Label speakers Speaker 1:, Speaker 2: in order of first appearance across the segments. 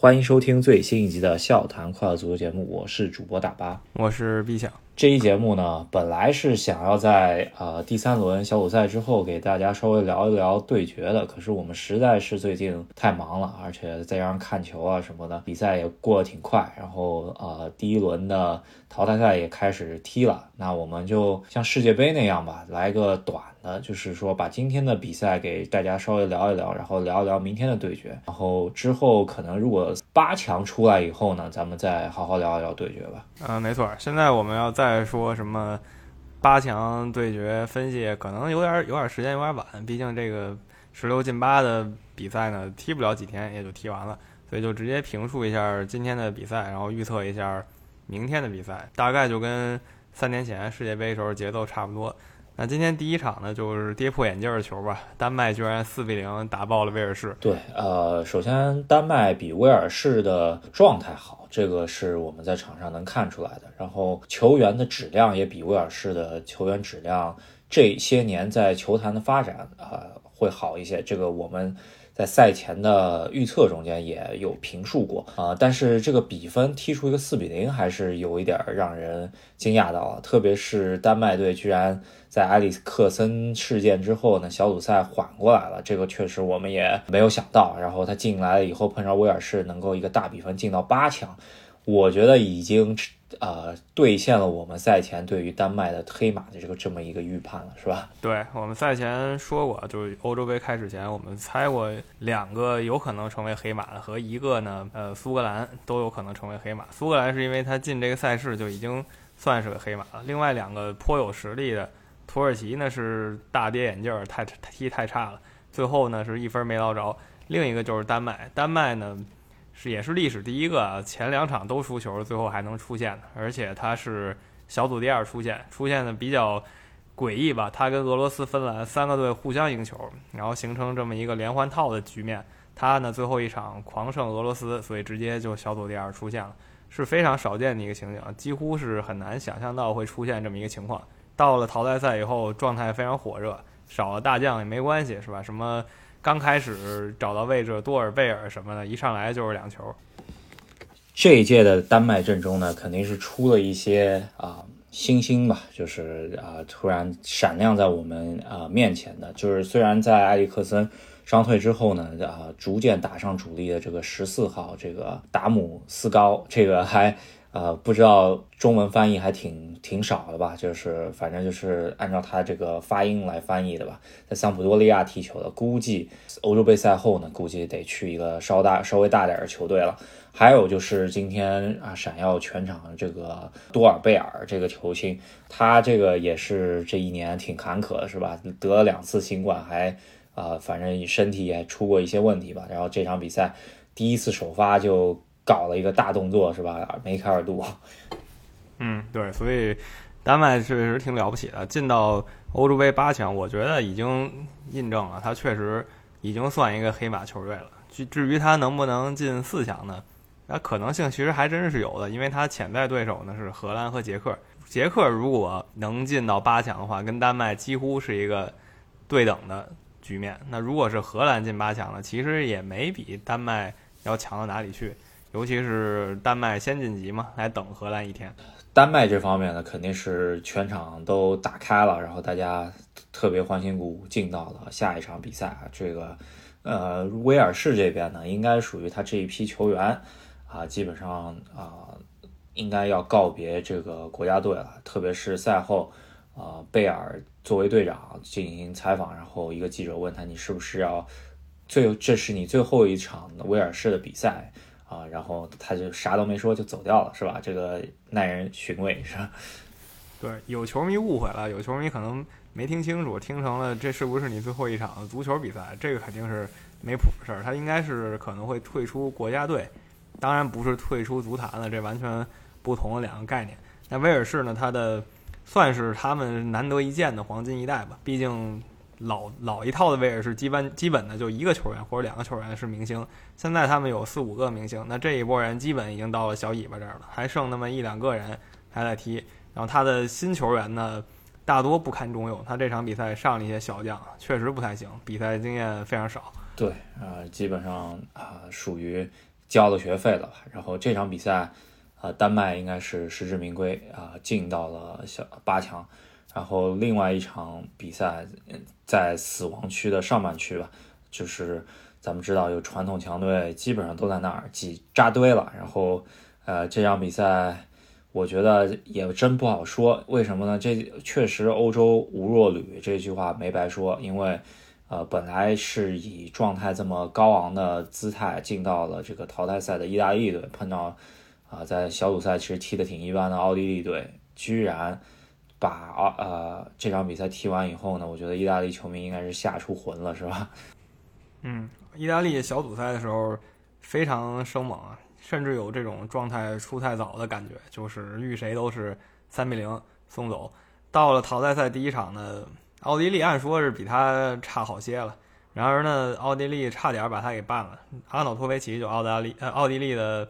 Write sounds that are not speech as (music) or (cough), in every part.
Speaker 1: 欢迎收听最新一集的《笑谈快乐足球》节目，我是主播大巴，
Speaker 2: 我是毕想。
Speaker 1: 这一节目呢，本来是想要在呃第三轮小组赛之后给大家稍微聊一聊对决的，可是我们实在是最近太忙了，而且再加上看球啊什么的，比赛也过得挺快，然后呃第一轮的淘汰赛也开始踢了，那我们就像世界杯那样吧，来个短。的，就是说把今天的比赛给大家稍微聊一聊，然后聊一聊明天的对决，然后之后可能如果八强出来以后呢，咱们再好好聊一聊对决吧。
Speaker 2: 嗯，没错，现在我们要在再说什么八强对决分析，可能有点有点时间有点晚，毕竟这个十六进八的比赛呢，踢不了几天也就踢完了，所以就直接评述一下今天的比赛，然后预测一下明天的比赛，大概就跟三年前世界杯时候节奏差不多。那今天第一场呢，就是跌破眼镜的球吧。丹麦居然四比零打爆了威尔士。
Speaker 1: 对，呃，首先丹麦比威尔士的状态好，这个是我们在场上能看出来的。然后球员的质量也比威尔士的球员质量这些年在球坛的发展啊会好一些。这个我们。在赛前的预测中间也有评述过啊，但是这个比分踢出一个四比零，还是有一点让人惊讶到了。特别是丹麦队居然在埃里克森事件之后呢，小组赛缓过来了，这个确实我们也没有想到。然后他进来了以后碰上威尔士，能够一个大比分进到八强，我觉得已经。呃，兑现了我们赛前对于丹麦的黑马的这个这么一个预判了，是吧？(laughs)
Speaker 2: 对我们赛前说过，就是欧洲杯开始前，我们猜过两个有可能成为黑马的和一个呢，呃，苏格兰都有可能成为黑马。苏格兰是因为他进这个赛事就已经算是个黑马了。另外两个颇有实力的，土耳其呢是大跌眼镜，太踢太差了，最后呢是一分没捞着。另一个就是丹麦，丹麦呢。是也是历史第一个前两场都输球，最后还能出现的，而且他是小组第二出现，出现的比较诡异吧？他跟俄罗斯、芬兰三个队互相赢球，然后形成这么一个连环套的局面。他呢最后一场狂胜俄罗斯，所以直接就小组第二出现了，是非常少见的一个情景，几乎是很难想象到会出现这么一个情况。到了淘汰赛以后，状态非常火热，少了大将也没关系，是吧？什么？刚开始找到位置，多尔贝尔什么的，一上来就是两球。
Speaker 1: 这一届的丹麦阵中呢，肯定是出了一些啊新星吧，就是啊突然闪亮在我们啊面前的。就是虽然在埃里克森伤退之后呢，啊逐渐打上主力的这个十四号这个达姆斯高，这个还。呃，不知道中文翻译还挺挺少的吧？就是反正就是按照他这个发音来翻译的吧。在桑普多利亚踢球的，估计欧洲杯赛后呢，估计得去一个稍大稍微大点的球队了。还有就是今天啊，闪耀全场的这个多尔贝尔这个球星，他这个也是这一年挺坎坷的，是吧？得了两次新冠，还啊，反正身体也出过一些问题吧。然后这场比赛第一次首发就。搞了一个大动作是吧？梅开二度。
Speaker 2: 嗯，对，所以丹麦确实挺了不起的，进到欧洲杯八强，我觉得已经印证了他确实已经算一个黑马球队了。至至于他能不能进四强呢？那可能性其实还真是有的，因为他潜在对手呢是荷兰和捷克。捷克如果能进到八强的话，跟丹麦几乎是一个对等的局面。那如果是荷兰进八强了，其实也没比丹麦要强到哪里去。尤其是丹麦先晋级嘛，来等荷兰一天。
Speaker 1: 丹麦这方面呢，肯定是全场都打开了，然后大家特别欢欣鼓舞，进到了下一场比赛啊。这个，呃，威尔士这边呢，应该属于他这一批球员啊，基本上啊，应该要告别这个国家队了。特别是赛后，啊，贝尔作为队长进行采访，然后一个记者问他：“你是不是要最这是你最后一场威尔士的比赛？”啊，然后他就啥都没说就走掉了，是吧？这个耐人寻味，是吧？(laughs)
Speaker 2: 对，有球迷误会了，有球迷可能没听清楚，听成了这是不是你最后一场足球比赛？这个肯定是没谱的事儿，他应该是可能会退出国家队，当然不是退出足坛了，这完全不同的两个概念。那威尔士呢？他的算是他们难得一见的黄金一代吧，毕竟。老老一套的位置是基本基本的就一个球员或者两个球员是明星，现在他们有四五个明星，那这一波人基本已经到了小尾巴这儿了，还剩那么一两个人还在踢。然后他的新球员呢，大多不堪重用，他这场比赛上了一些小将，确实不太行，比赛经验非常少。
Speaker 1: 对，啊，基本上啊，属于交了学费了吧。然后这场比赛，呃，丹麦应该是实至名归啊，进到了小八强。然后另外一场比赛在死亡区的上半区吧，就是咱们知道有传统强队基本上都在那儿挤扎堆了。然后，呃，这场比赛我觉得也真不好说，为什么呢？这确实欧洲无弱旅这句话没白说，因为。呃，本来是以状态这么高昂的姿态进到了这个淘汰赛的意大利队，碰到啊，在小组赛其实踢得挺一般的奥地利队，居然把啊呃这场比赛踢完以后呢，我觉得意大利球迷应该是吓出魂了，是吧？(laughs)
Speaker 2: 嗯，意大利小组赛的时候非常生猛啊，甚至有这种状态出太早的感觉，就是遇谁都是三比零送走。到了淘汰赛第一场呢。奥地利按说是比他差好些了，然而呢，奥地利差点把他给办了。阿瑙托维奇就奥大利呃奥地利的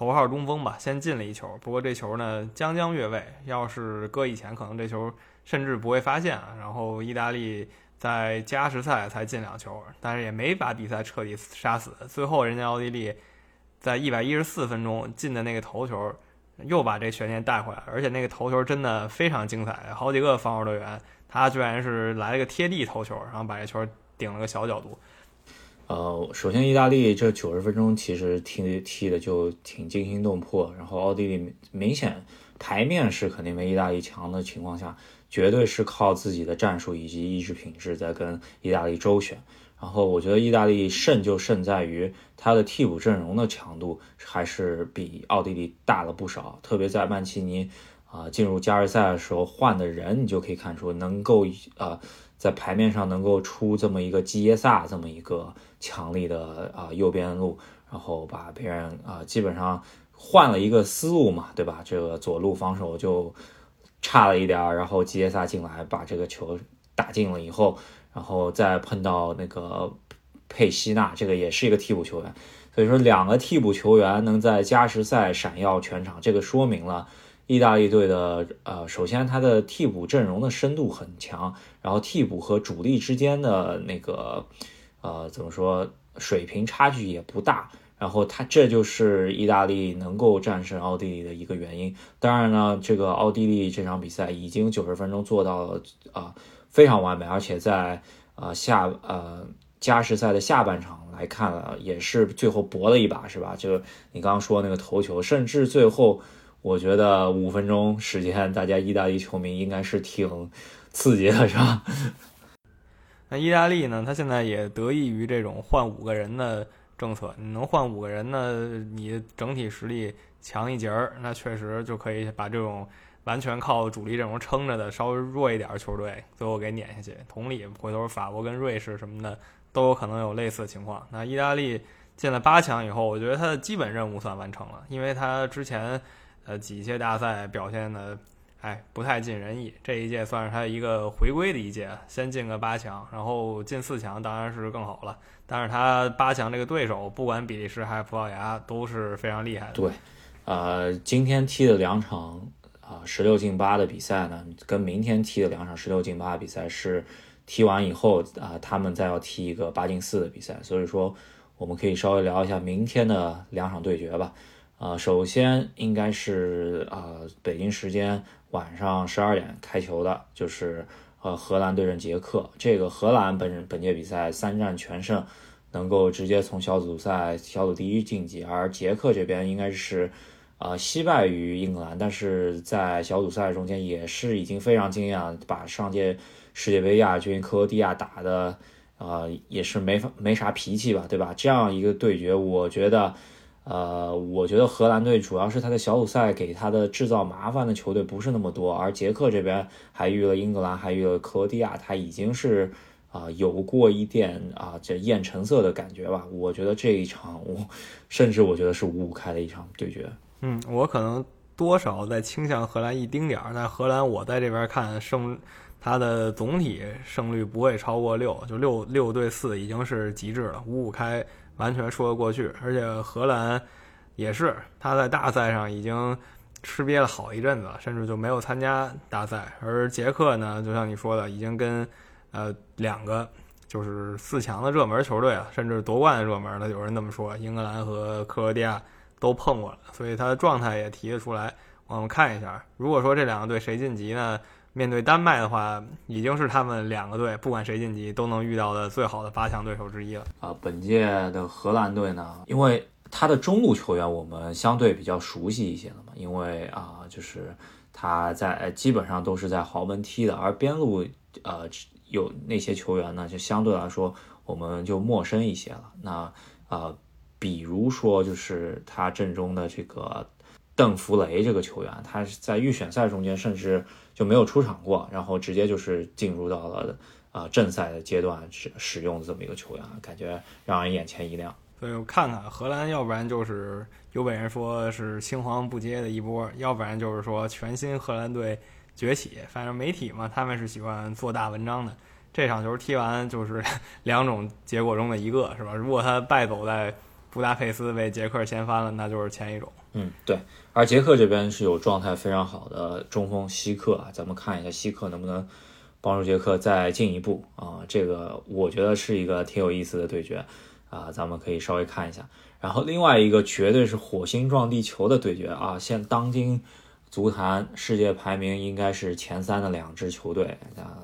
Speaker 2: 头号中锋吧，先进了一球，不过这球呢将将越位，要是搁以前，可能这球甚至不会发现啊。然后意大利在加时赛才进两球，但是也没把比赛彻底杀死。最后人家奥地利在一百一十四分钟进的那个头球，又把这悬念带回来，而且那个头球真的非常精彩，好几个防守队员。他居然是来了个贴地头球，然后把这球顶了个小角度。
Speaker 1: 呃，首先意大利这九十分钟其实踢踢的就挺惊心动魄，然后奥地利明显牌面是肯定没意大利强的情况下，绝对是靠自己的战术以及意志品质在跟意大利周旋。然后我觉得意大利胜就胜在于他的替补阵容的强度还是比奥地利大了不少，特别在曼奇尼。啊，进入加时赛的时候换的人，你就可以看出能够啊，在牌面上能够出这么一个基耶萨这么一个强力的啊右边路，然后把别人啊基本上换了一个思路嘛，对吧？这个左路防守就差了一点儿，然后基耶萨进来把这个球打进了以后，然后再碰到那个佩西纳，这个也是一个替补球员，所以说两个替补球员能在加时赛闪耀全场，这个说明了。意大利队的呃，首先他的替补阵容的深度很强，然后替补和主力之间的那个呃怎么说水平差距也不大，然后他这就是意大利能够战胜奥地利的一个原因。当然呢，这个奥地利这场比赛已经九十分钟做到了啊非常完美，而且在呃下呃加时赛的下半场来看了，也是最后搏了一把，是吧？就你刚刚说那个头球，甚至最后。我觉得五分钟时间，大家意大利球迷应该是挺刺激的，是吧？(laughs)
Speaker 2: 那意大利呢？他现在也得益于这种换五个人的政策。你能换五个人呢？你整体实力强一截儿，那确实就可以把这种完全靠主力阵容撑着的稍微弱一点的球队最后给撵下去。同理，回头法国跟瑞士什么的都有可能有类似的情况。那意大利进了八强以后，我觉得他的基本任务算完成了，因为他之前。呃，几届大赛表现的，哎，不太尽人意。这一届算是他一个回归的一届，先进个八强，然后进四强当然是更好了。但是他八强这个对手，不管比利时还是葡萄牙，都是非常厉害的。
Speaker 1: 对，呃，今天踢的两场啊十六进八的比赛呢，跟明天踢的两场十六进八的比赛是踢完以后啊，他们再要踢一个八进四的比赛。所以说，我们可以稍微聊一下明天的两场对决吧。呃，首先应该是呃北京时间晚上十二点开球的，就是呃荷兰对阵捷克。这个荷兰本本届比赛三战全胜，能够直接从小组赛小组第一晋级。而捷克这边应该是呃惜败于英格兰，但是在小组赛中间也是已经非常惊艳，把上届世界杯亚军克罗地亚打的呃也是没法没啥脾气吧，对吧？这样一个对决，我觉得。呃，我觉得荷兰队主要是他的小组赛给他的制造麻烦的球队不是那么多，而捷克这边还遇了英格兰，还遇了克罗地亚，他已经是啊有过一点啊这艳橙色的感觉吧。我觉得这一场，我甚至我觉得是五五开的一场对决。
Speaker 2: 嗯，我可能多少在倾向荷兰一丁点儿，但荷兰我在这边看胜，他的总体胜率不会超过六，就六六对四已经是极致了，五五开。完全说得过去，而且荷兰也是他在大赛上已经吃瘪了好一阵子了，甚至就没有参加大赛。而捷克呢，就像你说的，已经跟呃两个就是四强的热门球队啊，甚至夺冠的热门的，有人这么说，英格兰和克罗地亚都碰过了，所以他的状态也提得出来。我们看一下，如果说这两个队谁晋级呢？面对丹麦的话，已经是他们两个队不管谁晋级都能遇到的最好的八强对手之一了。
Speaker 1: 啊，本届的荷兰队呢，因为他的中路球员我们相对比较熟悉一些了嘛，因为啊，就是他在基本上都是在豪门踢的，而边路呃有那些球员呢，就相对来说我们就陌生一些了。那啊，比如说就是他阵中的这个。邓弗雷这个球员，他是在预选赛中间甚至就没有出场过，然后直接就是进入到了啊正赛的阶段使使用的这么一个球员，感觉让人眼前一亮。
Speaker 2: 所以我看看荷兰，要不然就是有本人说是青黄不接的一波，要不然就是说全新荷兰队崛起。反正媒体嘛，他们是喜欢做大文章的。这场球踢完就是 (laughs) 两种结果中的一个，是吧？如果他败走在布达佩斯为捷克掀翻了，那就是前一种。
Speaker 1: 嗯，对。而捷克这边是有状态非常好的中锋希克啊，咱们看一下希克能不能帮助捷克再进一步啊？这个我觉得是一个挺有意思的对决啊，咱们可以稍微看一下。然后另外一个绝对是火星撞地球的对决啊，现当今足坛世界排名应该是前三的两支球队啊，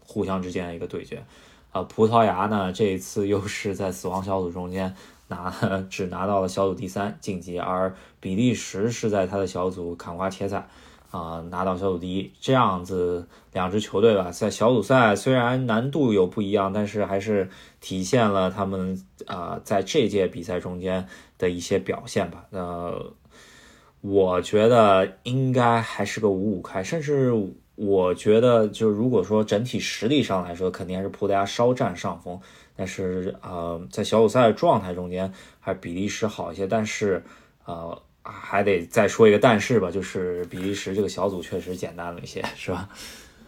Speaker 1: 互相之间的一个对决啊。葡萄牙呢这一次又是在死亡小组中间。拿 (laughs) 只拿到了小组第三晋级，而比利时是在他的小组砍瓜切菜，啊拿到小组第一。这样子两支球队吧，在小组赛虽然难度有不一样，但是还是体现了他们啊在这届比赛中间的一些表现吧。呃，我觉得应该还是个五五开，甚至我觉得就如果说整体实力上来说，肯定还是葡萄牙稍占上风。但是呃，在小组赛的状态中间，还是比利时好一些。但是，呃，还得再说一个但是吧，就是比利时这个小组确实简单了一些，是吧？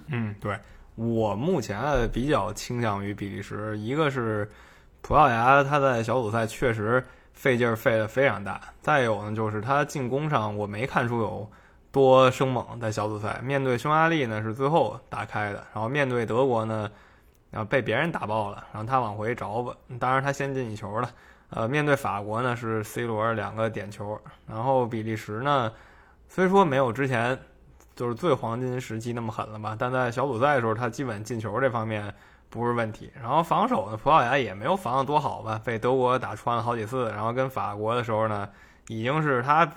Speaker 2: 嗯，对我目前比较倾向于比利时。一个是葡萄牙，他在小组赛确实费劲儿费的非常大。再有呢，就是他进攻上我没看出有多生猛。在小组赛面对匈牙利呢，是最后打开的。然后面对德国呢。然后被别人打爆了，然后他往回找吧。当然他先进一球了。呃，面对法国呢是 C 罗两个点球，然后比利时呢虽说没有之前就是最黄金时期那么狠了吧，但在小组赛的时候他基本进球这方面不是问题。然后防守呢，葡萄牙也没有防的多好吧，被德国打穿了好几次。然后跟法国的时候呢，已经是他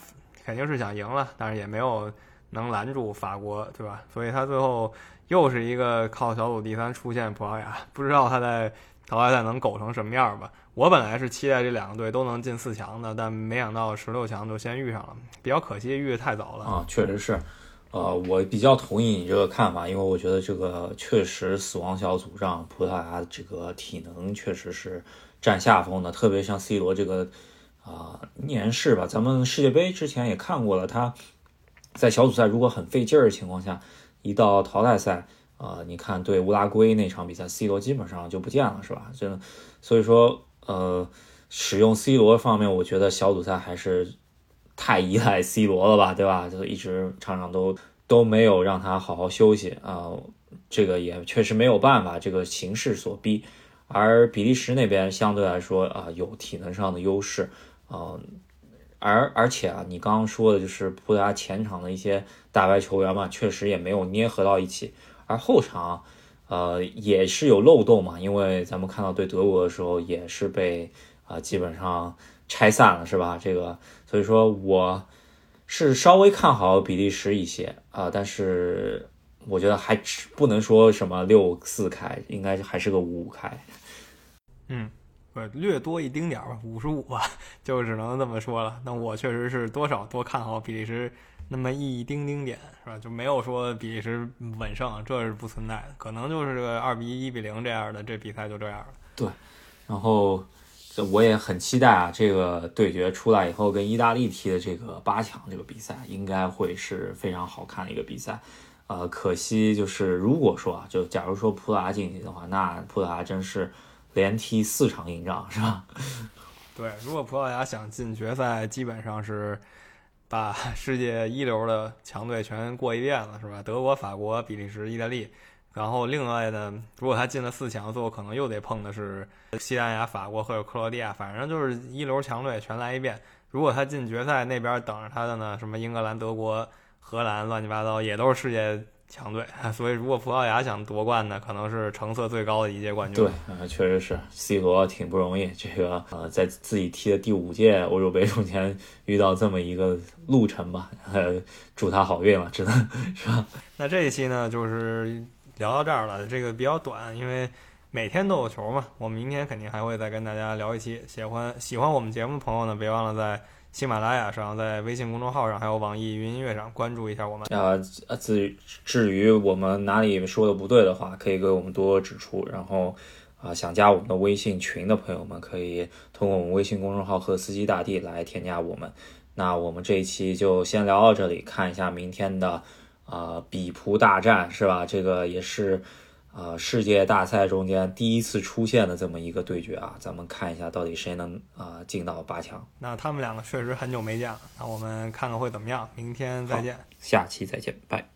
Speaker 2: 肯定是想赢了，但是也没有能拦住法国，对吧？所以他最后。又是一个靠小组第三出现葡萄牙，不知道他在淘汰赛能苟成什么样吧？我本来是期待这两个队都能进四强的，但没想到十六强就先遇上了，比较可惜，遇的太早了
Speaker 1: 啊！确实是，呃，我比较同意你这个看法，因为我觉得这个确实死亡小组让葡萄牙这个体能确实是占下风的，特别像 C 罗这个啊年事吧，咱们世界杯之前也看过了，他在小组赛如果很费劲儿的情况下。一到淘汰赛，呃，你看对乌拉圭那场比赛，C 罗基本上就不见了，是吧？真的，所以说，呃，使用 C 罗方面，我觉得小组赛还是太依赖 C 罗了吧，对吧？就一直场场都都没有让他好好休息啊，这个也确实没有办法，这个形势所逼。而比利时那边相对来说啊，有体能上的优势，啊。而而且啊，你刚刚说的就是葡萄牙前场的一些大牌球员嘛，确实也没有捏合到一起。而后场，呃，也是有漏洞嘛，因为咱们看到对德国的时候也是被啊基本上拆散了，是吧？这个，所以说我是稍微看好比利时一些啊，但是我觉得还不能说什么六四开，应该还是个五五开。
Speaker 2: 嗯。不略多一丁点儿吧，五十五吧，就只能这么说了。那我确实是多少多看好比利时那么一丁丁点，是吧？就没有说比利时稳胜，这是不存在的。可能就是个二比一、一比零这样的，这比赛就这样了。
Speaker 1: 对，然后我也很期待啊，这个对决出来以后跟意大利踢的这个八强这个比赛，应该会是非常好看的一个比赛。呃，可惜就是如果说啊，就假如说葡萄牙晋级的话，那葡萄牙真是。连踢四场硬仗是吧？(laughs)
Speaker 2: 对，如果葡萄牙想进决赛，基本上是把 (laughs) 世界一流的强队全过一遍了，是吧？德国、法国、比利时、意大利然后另外呢，如果他进了四强，最后可能又得碰的是西班牙、法国或者克罗地亚，反正就是一流强队全来一遍。如果他进决赛，那边等着他的呢，什么英格兰、德国、荷兰，乱七八糟也都是世界。强队，(laughs) 所以如果葡萄牙想夺冠呢，可能是成色最高的一届冠军。
Speaker 1: 对，啊，确实是 C 罗挺不容易，这个呃，在自己踢的第五届欧洲杯中间遇到这么一个路程吧，呃，祝他好运了，只能是吧？(laughs)
Speaker 2: 那这一期呢，就是聊到这儿了，这个比较短，因为每天都有球嘛。我们明天肯定还会再跟大家聊一期。喜欢喜欢我们节目的朋友呢，别忘了在。喜马拉雅上，在微信公众号上，还有网易云音乐上关注一下我们。
Speaker 1: 啊，至至于我们哪里说的不对的话，可以给我们多指出。然后啊，想加我们的微信群的朋友们，可以通过我们微信公众号“和司机大帝”来添加我们。那我们这一期就先聊到这里，看一下明天的啊比葡大战，是吧？这个也是。啊，世界大赛中间第一次出现的这么一个对决啊，咱们看一下到底谁能啊进到八强。
Speaker 2: 那他们两个确实很久没见了，那我们看看会怎么样。明天再见，
Speaker 1: 下期再见，拜。